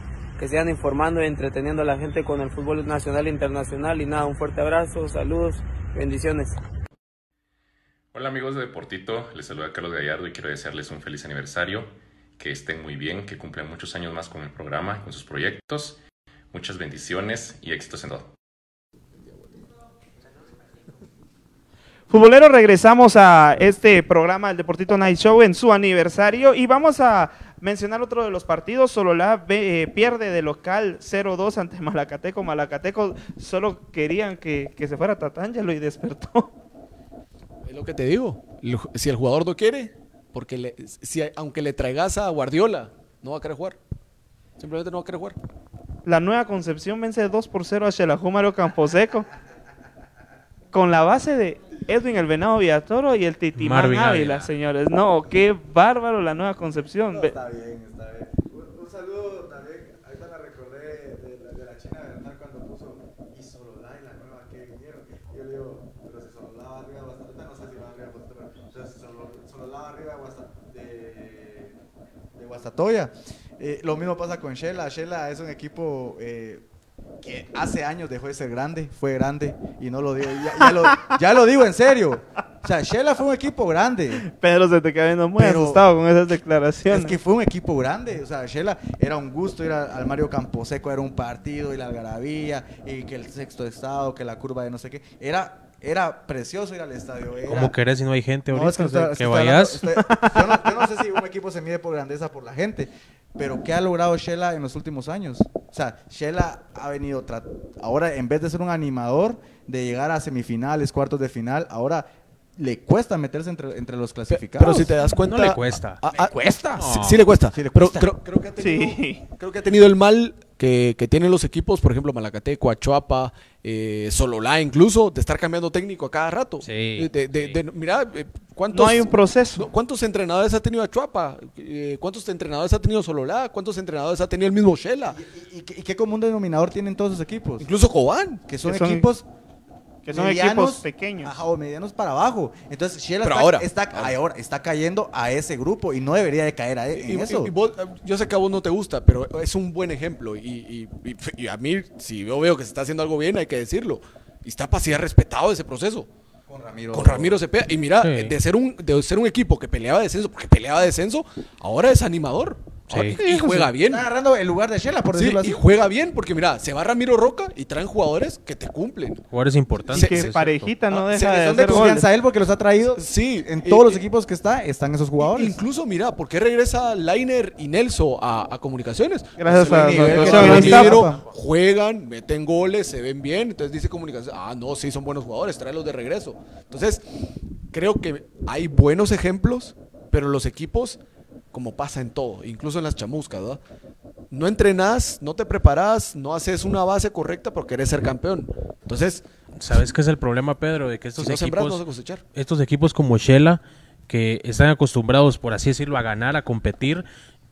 que sigan informando y entreteniendo a la gente con el fútbol nacional e internacional. Y nada, un fuerte abrazo, saludos, bendiciones. Hola amigos de Deportito, les saluda Carlos Gallardo y quiero desearles un feliz aniversario, que estén muy bien, que cumplan muchos años más con el programa, con sus proyectos, muchas bendiciones y éxitos en todo. Futboleros, regresamos a este programa, el Deportito Night Show, en su aniversario y vamos a mencionar otro de los partidos. Sololá eh, pierde de local 0-2 ante Malacateco. Malacateco solo querían que, que se fuera Tatángelo y despertó. Es lo que te digo. Si el jugador no quiere, porque le- si, aunque le traigas a Guardiola, no va a querer jugar. Simplemente no va a querer jugar. La nueva Concepción vence 2 por 0 a Xelajú Mario Camposeco. Con la base de Edwin el Venado Villatoro y el Titimán Marvin Ávila, Ávila. señores. No, qué bárbaro la nueva concepción. Ve- Está bien, está bien. Un, un saludo también, ahorita me recordé de, la- de la China Bernal cuando puso y Sololá y la nueva que vinieron. Yo le digo, pero si Sololá va arriba de Guastatoya, no sé si va arriba de Guastatoya, pero si va arriba de, de Guastatoya. Eh, lo mismo pasa con Shela. Shela es un equipo eh, que hace años dejó de ser grande, fue grande y no lo digo, ya, ya lo, ya lo digo en serio. O sea, Shela fue un equipo grande. Pedro se te queda viendo muy Pero- asustado con esas declaraciones. Es que fue un equipo grande, o sea, Shela era un gusto ir a- al Mario Camposeco, era un partido y la algarabía y que el sexto estado, que la curva de no sé qué, era era precioso ir al estadio. Era... ¿Cómo querés si no hay gente No, ahorita? es que, O sea, vayas. yo, no, yo no sé si un equipo se mide por grandeza por la gente, pero ¿qué ha logrado Shela en los últimos años? O sea, Shela ha venido, ahora en vez de ser un animador, de llegar a semifinales, cuartos de final, ahora le cuesta meterse entre, entre los clasificados. Pero si te das cuenta. No le cuesta. Cuesta? Sí, sí le cuesta. Sí le pero cuesta. creo, creo que ha tenido, Sí. creo que ha tenido el mal que, que tienen los equipos, por ejemplo, Malacateco, Achuapa, eh, Sololá incluso, de estar cambiando técnico a cada rato. Sí, Eh, de- de- de- mira, eh, ¿cuántos, No hay un proceso. ¿cuántos entrenadores ha tenido Achuapa? Eh, ¿Cuántos entrenadores ha tenido Sololá? ¿Cuántos entrenadores ha tenido el mismo Shela? ¿Y, qué, y qué común denominador tienen todos esos equipos? Incluso Cobán. Que son Que son- equipos que son medianos, equipos pequeños. Ajá, o medianos para abajo. Entonces, Shela Pero está, ahora, está, ahora. está cayendo a ese grupo y no debería de caer a, en Y- y- eso. y vos, eh, yo sé que a vos no te gusta, pero es un buen ejemplo. Y, y- y- y a mí, si yo veo que se está haciendo algo bien, hay que decirlo. Y está para ser respetado ese proceso. con Ramiro. Con Ramiro Cepeda. Y mira, Sí. de ser un de ser un equipo que peleaba descenso, porque peleaba descenso, ahora es animador. Sí. Y juega bien. Está agarrando el lugar de Shela, por Sí, decirlo así. y juega bien, porque mira, se va Ramiro Roca y traen jugadores que te cumplen. Jugadores importantes. que parejita no Ah, deja Que de son de confianza él porque los ha traído. Sí, En eh, todos los equipos que está, están esos jugadores. Incluso, mira, ¿por qué regresa Lainer y Nelson a, a comunicaciones? Gracias Pues a Iztapa. juegan, meten goles, se ven bien. Entonces dice comunicaciones, ah, no, sí, son buenos jugadores, tráelos de regreso. Entonces, creo que hay buenos ejemplos, pero los equipos, como pasa en todo, incluso en las chamuscas, ¿verdad? No entrenás, no te preparás, no haces una base correcta porque querés ser campeón. Entonces, ¿Sabes qué es el problema, Pedro? De que estos si no sembrás, no equipos, cosechar. estos equipos como Shela, que están acostumbrados, por así decirlo, a ganar, a competir,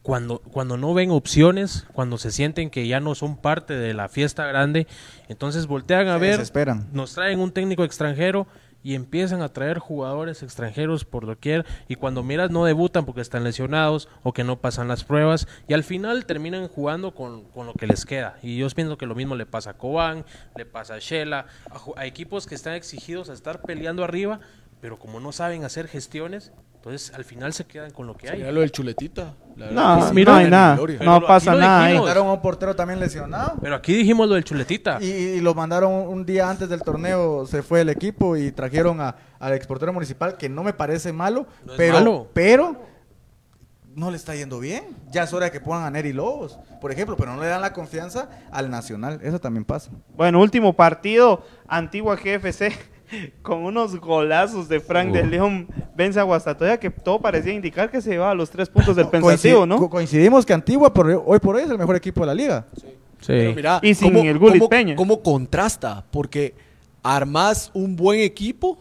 cuando, cuando no ven opciones, cuando se sienten que ya no son parte de la fiesta grande, entonces voltean a Se ver, nos traen un técnico extranjero y empiezan a traer jugadores extranjeros por doquier y cuando miras no debutan porque están lesionados o que no pasan las pruebas y al final terminan jugando con, con lo que les queda. Y yo pienso que lo mismo le pasa a Cobán, le pasa a Shela, a, a equipos que están exigidos a estar peleando arriba pero como no saben hacer gestiones entonces al final se quedan con lo que hay. Mira lo del chuletita. La No, sí, mira, no hay nada. No pasa nada ahí. dijimos. Mandaron a un portero también lesionado. Pero aquí dijimos lo del chuletita. Y, y lo mandaron un día antes del torneo, se fue el equipo y trajeron a, al exportero municipal, que no me parece malo, No es pero, malo. pero no le está yendo bien. Ya es hora de que pongan a Neri Lobos, por ejemplo, pero no le dan la confianza al Nacional. Eso también pasa. Bueno, último partido, Antigua GFC, con unos golazos de Frank Uh. de León, vence a Guastatoya, que todo parecía indicar que se llevaba los tres puntos del Coincid- pensativo, ¿no? co- coincidimos que Antigua por, hoy por hoy es el mejor equipo de la liga. Pero mira, Y sin cómo- el cómo- Peña. cómo contrasta, porque armás un buen equipo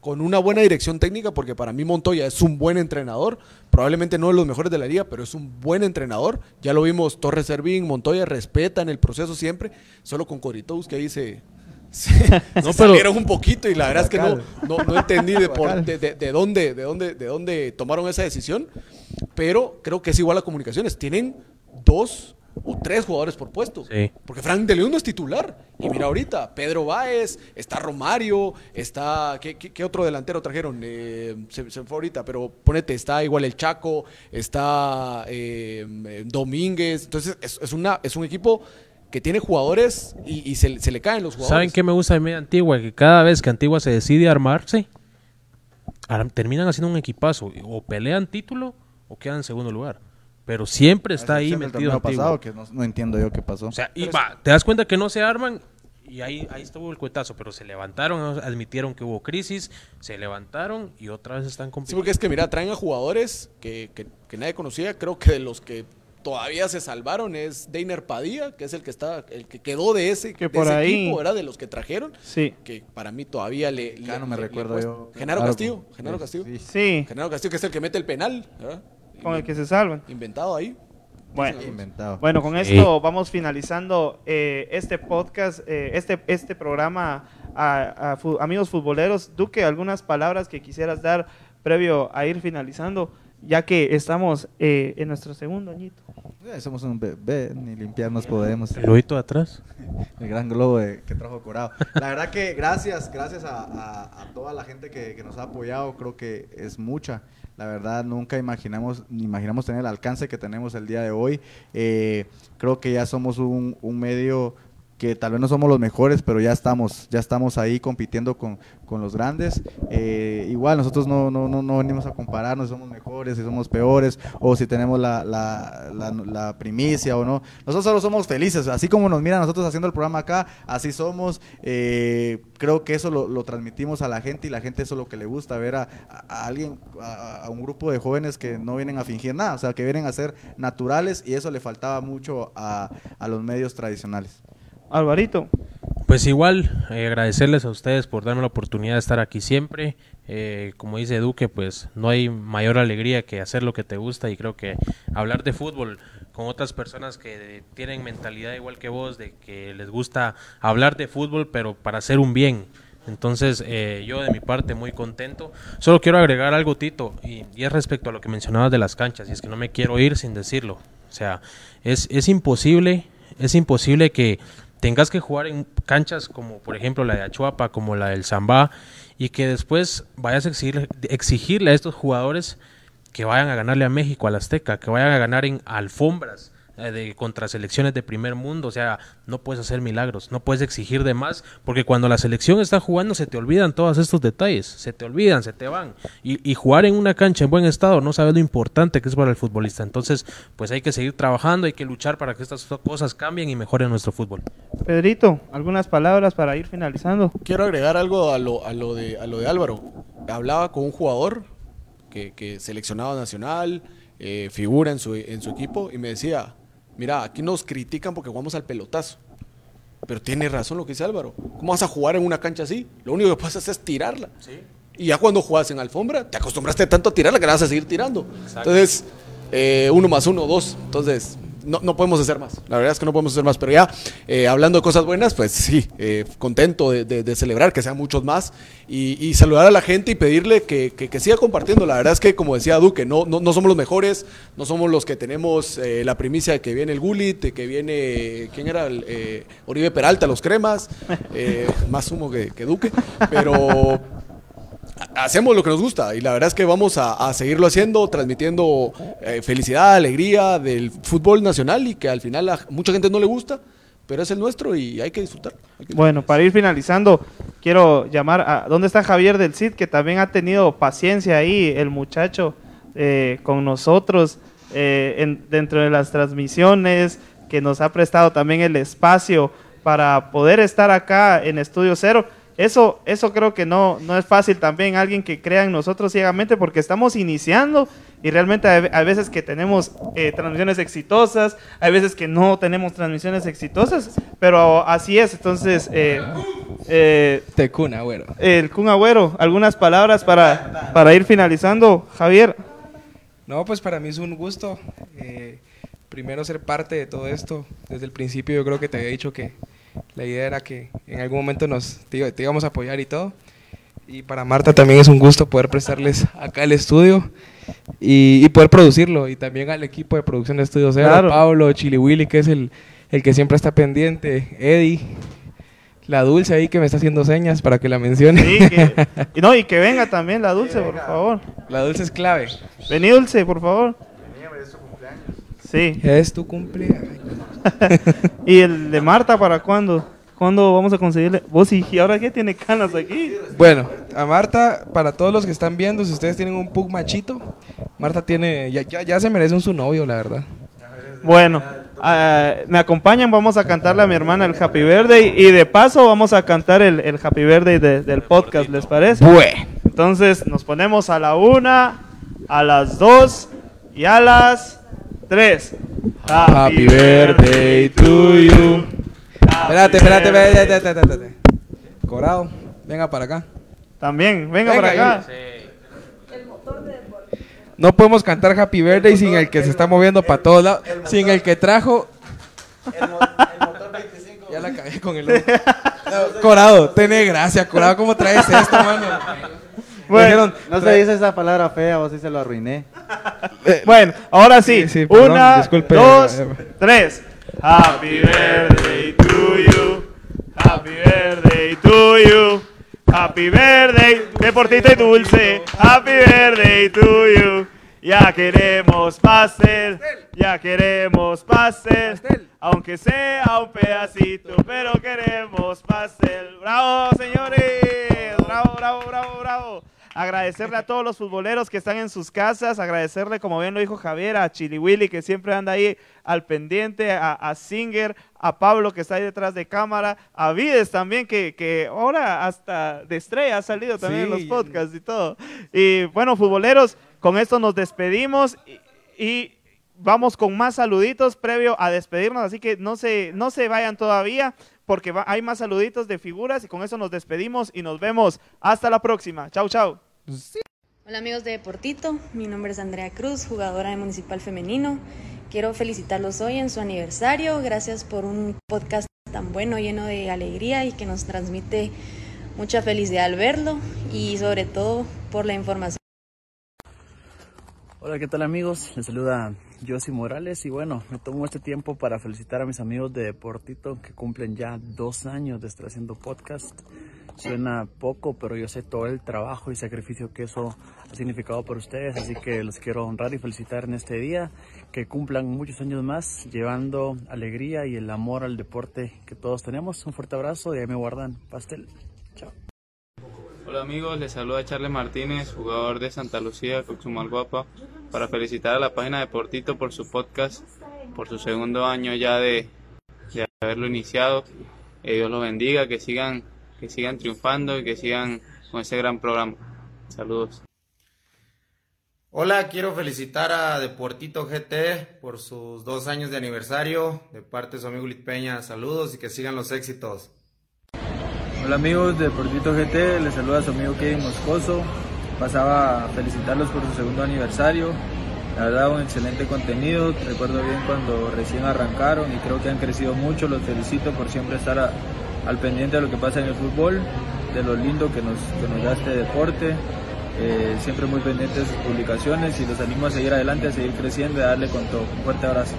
con una buena dirección técnica, porque para mí Montoya es un buen entrenador, probablemente no de los mejores de la liga, pero es un buen entrenador. Ya lo vimos, Torres Servín, Montoya respetan el proceso siempre, solo con Coritos que ahí se, se, No, se pero- salieron un poquito y la verdad es que no, Guacal. no, no entendí de, por- de, de- de dónde, de, dónde, de dónde tomaron esa decisión, pero creo que es igual a comunicaciones. Tienen dos o tres jugadores por puesto. Sí. Porque Frank de León no es titular. Y mira ahorita, Pedro Báez, está Romario, está... ¿Qué, qué- qué otro delantero trajeron? Eh, se, se me fue ahorita, pero ponete, está igual el Chaco, está eh, eh, Domínguez. Entonces es, es una, es un equipo que tiene jugadores y, y se, se le caen los jugadores. ¿Saben qué me gusta de media Antigua? Que cada vez que Antigua se decide armarse, ar- terminan haciendo un equipazo. O pelean título o quedan en segundo lugar. Pero siempre está ahí metido Antigua. pasado, que no, no entiendo yo qué pasó. O sea, y va, te das cuenta que no se arman y ahí, ahí estuvo el cuetazo, pero se levantaron, admitieron que hubo crisis, se levantaron y otra vez están Sí, compitiendo. porque es que mira, traen a jugadores que, que- que nadie conocía, creo que de los que todavía se salvaron es Deiner Padilla, que es el que está, el que quedó de ese, Que de por ese ahí- equipo, ¿verdad? De los que trajeron. Sí. Que para mí todavía le. Ya le- no me le- recuerdo yo. Genaro Algo. Castillo. Genaro Castillo. Sí. Genaro Castillo, que es el que mete el penal, ¿verdad? Con el que se salvan. Inventado ahí. Bueno, Inventado. bueno, con Sí. esto vamos finalizando eh, este podcast, eh, este, este programa a, a fu- amigos futboleros. Duque, algunas palabras que quisieras dar previo a ir finalizando, ya que estamos eh, en nuestro segundo añito. Eh, somos un bebé, ni limpiarnos podemos. El lobito atrás. El gran globo de- que trajo Corado. La verdad que gracias, gracias a, a- a toda la gente que, que nos ha apoyado, creo que es mucha. La verdad nunca imaginamos, ni imaginamos tener el alcance que tenemos el día de hoy. Eh, creo que ya somos un, un medio que tal vez no somos los mejores, pero ya estamos, ya estamos ahí compitiendo con, con los grandes. Eh, igual nosotros no, no, no, no venimos a compararnos si somos mejores, si somos peores, o si tenemos la, la, la, primicia o no. Nosotros solo somos felices, así como nos miran nosotros haciendo el programa acá, así somos. Eh, creo que eso lo, lo transmitimos a la gente y la gente eso es lo que le gusta, ver a alguien, a, a un grupo de jóvenes que no vienen a fingir nada, o sea, que vienen a ser naturales y eso le faltaba mucho a, a los medios tradicionales. Alvarito. Pues igual, eh, agradecerles a ustedes por darme la oportunidad de estar aquí siempre. Eh, como dice Duque, pues no hay mayor alegría que hacer lo que te gusta y creo que hablar de fútbol con otras personas que tienen mentalidad igual que vos, de que les gusta hablar de fútbol, pero para hacer un bien. Entonces, eh, yo de mi parte muy contento. Solo quiero agregar algo, Tito, y, y es respecto a lo que mencionabas de las canchas, y es que no me quiero ir sin decirlo. O sea, es, es imposible, es imposible que tengas que jugar en canchas como por ejemplo la de Achuapa, como la del Zambá, y que después vayas a exigir- exigirle a estos jugadores que vayan a ganarle a México, al Azteca, que vayan a ganar en alfombras de contra selecciones de primer mundo, o sea, no puedes hacer milagros, no puedes exigir de más, porque cuando la selección está jugando se te olvidan todos estos detalles, se te olvidan, se te van, y, y jugar en una cancha en buen estado, no sabes lo importante que es para el futbolista, entonces, pues hay que seguir trabajando, hay que luchar para que estas cosas cambien y mejoren nuestro fútbol. Pedrito, algunas palabras para ir finalizando. Quiero agregar algo a lo, a lo, de, a lo de Álvaro. Hablaba con un jugador que, que seleccionado nacional, eh, figura en su, en su equipo, y me decía, mira, aquí nos critican porque jugamos al pelotazo. Pero tiene razón lo que dice Álvaro. ¿Cómo vas a jugar en una cancha así? Lo único que puedes hacer es tirarla. Y ya cuando juegas en alfombra, te acostumbraste tanto a tirarla que la vas a seguir tirando. Entonces, eh, uno más uno, dos. Entonces, no, no podemos hacer más. La verdad es que no podemos hacer más. Pero ya, eh, hablando de cosas buenas, pues sí, eh, contento de, de- celebrar que sean muchos más y, saludar a la gente y pedirle que, que- siga compartiendo. La verdad es que, como decía Duque, no, no, no somos los mejores, no somos los que tenemos eh, la primicia de que viene el Gulit, de que viene, ¿quién era? El, Oribe Peralta, los cremas, más humo que, que Duque, pero hacemos lo que nos gusta y la verdad es que vamos a, a seguirlo haciendo, transmitiendo eh, felicidad, alegría del fútbol nacional y que al final a mucha gente no le gusta, pero es el nuestro y hay que disfrutar. hay que Bueno, para ir finalizando, quiero llamar a... ¿Dónde está Javier del CID? Que también ha tenido paciencia ahí, el muchacho, eh, con nosotros, eh, en- dentro de las transmisiones, que nos ha prestado también el espacio para poder estar acá en Estudio Cero. Eso, eso creo que no, no es fácil también, alguien que crea en nosotros ciegamente, porque estamos iniciando y realmente hay, hay veces que tenemos eh, transmisiones exitosas, hay veces que no tenemos transmisiones exitosas, pero así es. Entonces, eh, eh, Agüero. el Kun Agüero, algunas palabras para, para ir finalizando, Javier. No, pues para mí es un gusto. eh, primero ser parte de todo esto. Desde el principio yo creo que te había dicho que la idea era que en algún momento nos te, íbamos a apoyar y todo. Y para Marta también es un gusto poder prestarles acá el estudio y, y poder producirlo. Y también al equipo de producción de Estudio Cero, Claro. Pablo, Chili Willy, que es el, el que siempre está pendiente, Eddie, la Dulce ahí que me está haciendo señas para que la mencione. Sí, que- y no, y que venga también la Dulce, por favor. La Dulce es clave. Vení, Dulce, por favor. Sí. Es tu cumpleaños. ¿Y el de Marta para cuándo? ¿Cuándo vamos a conseguirle? Vos y, ¿y ahora qué tiene canas aquí? Bueno, a Marta, para todos los que están viendo, si ustedes tienen un pug machito, Marta tiene, ya, ya, ya se merece un su novio, la verdad. Bueno, ah, me acompañan, vamos a cantarle a mi hermana el Happy Birthday y de paso vamos a cantar el, el Happy Birthday de- del podcast, ¿les parece? Bueno. Entonces nos ponemos a la una, a las dos y a las tres. Happy birthday to you. Espérate, espérate, espérate. Corado, venga para acá. También, venga, para acá. No podemos cantar Happy Birthday sin el que se está moviendo para todos lados. Sin el que trajo. Ya la cagué con el Corado, tenés gracia, Corado, ¿cómo traes esto, mano? Dijeron, no se dice esa palabra fea, vos sí se lo arruiné. Bueno, ahora sí. Sí, sí, perdón, Una, disculpe. dos, tres. Happy birthday to you. Happy birthday to you. Happy birthday, deportito y dulce. Happy birthday to you. Ya queremos pastel, ya queremos pastel, aunque sea un pedacito, pero queremos pastel. ¡Bravo, señores! ¡Bravo, bravo, bravo, bravo! Agradecerle a todos los futboleros que están en sus casas, agradecerle, como bien lo dijo Javier, a Chili Willy que siempre anda ahí al pendiente, a, a Singer, a Pablo que está ahí detrás de cámara, a Vides también, que, que ahora hasta de estrella ha salido también en los podcasts y todo. Y bueno, futboleros, con esto nos despedimos y, y vamos con más saluditos previo a despedirnos, así que no se, no se vayan todavía porque va- hay más saluditos de figuras y con eso nos despedimos y nos vemos hasta la próxima. Chau, chau. Hola amigos de Deportito, mi nombre es Andrea Cruz, jugadora de Municipal Femenino. Quiero felicitarlos hoy en su aniversario. Gracias por un podcast tan bueno, lleno de alegría y que nos transmite mucha felicidad al verlo y sobre todo por la información. Hola, ¿qué tal amigos? Les saluda Josie Morales y bueno, me tomo este tiempo para felicitar a mis amigos de Deportito que cumplen ya dos años de estar haciendo podcast. Suena poco, pero yo sé todo el trabajo y sacrificio que eso ha significado para ustedes, así que los quiero honrar y felicitar en este día, que cumplan muchos años más, llevando alegría y el amor al deporte que todos tenemos. Un fuerte abrazo y ahí me guardan pastel. Chao. Hola amigos, les saluda Charles Martínez, jugador de Santa Lucía, Coxumalguapa, para felicitar a la página de Portito por su podcast, por su segundo año ya de, de haberlo iniciado. Que Dios los bendiga, que sigan, que sigan triunfando y que sigan con ese gran programa. Saludos. Hola, quiero felicitar a Deportito GT por sus dos años de aniversario. De parte de su amigo Lit Peña, saludos y que sigan los éxitos. Hola amigos de Deportito GT, les saluda su amigo Kevin Moscoso. Pasaba a felicitarlos por su segundo aniversario. La verdad, un excelente contenido. Recuerdo bien cuando recién arrancaron y creo que han crecido mucho. Los felicito por siempre estar a- al pendiente de lo que pasa en el fútbol, de lo lindo que nos, que nos da este deporte. Eh, siempre muy pendientes de sus publicaciones y los animo a seguir adelante, a seguir creciendo y a darle con todo. Un fuerte abrazo.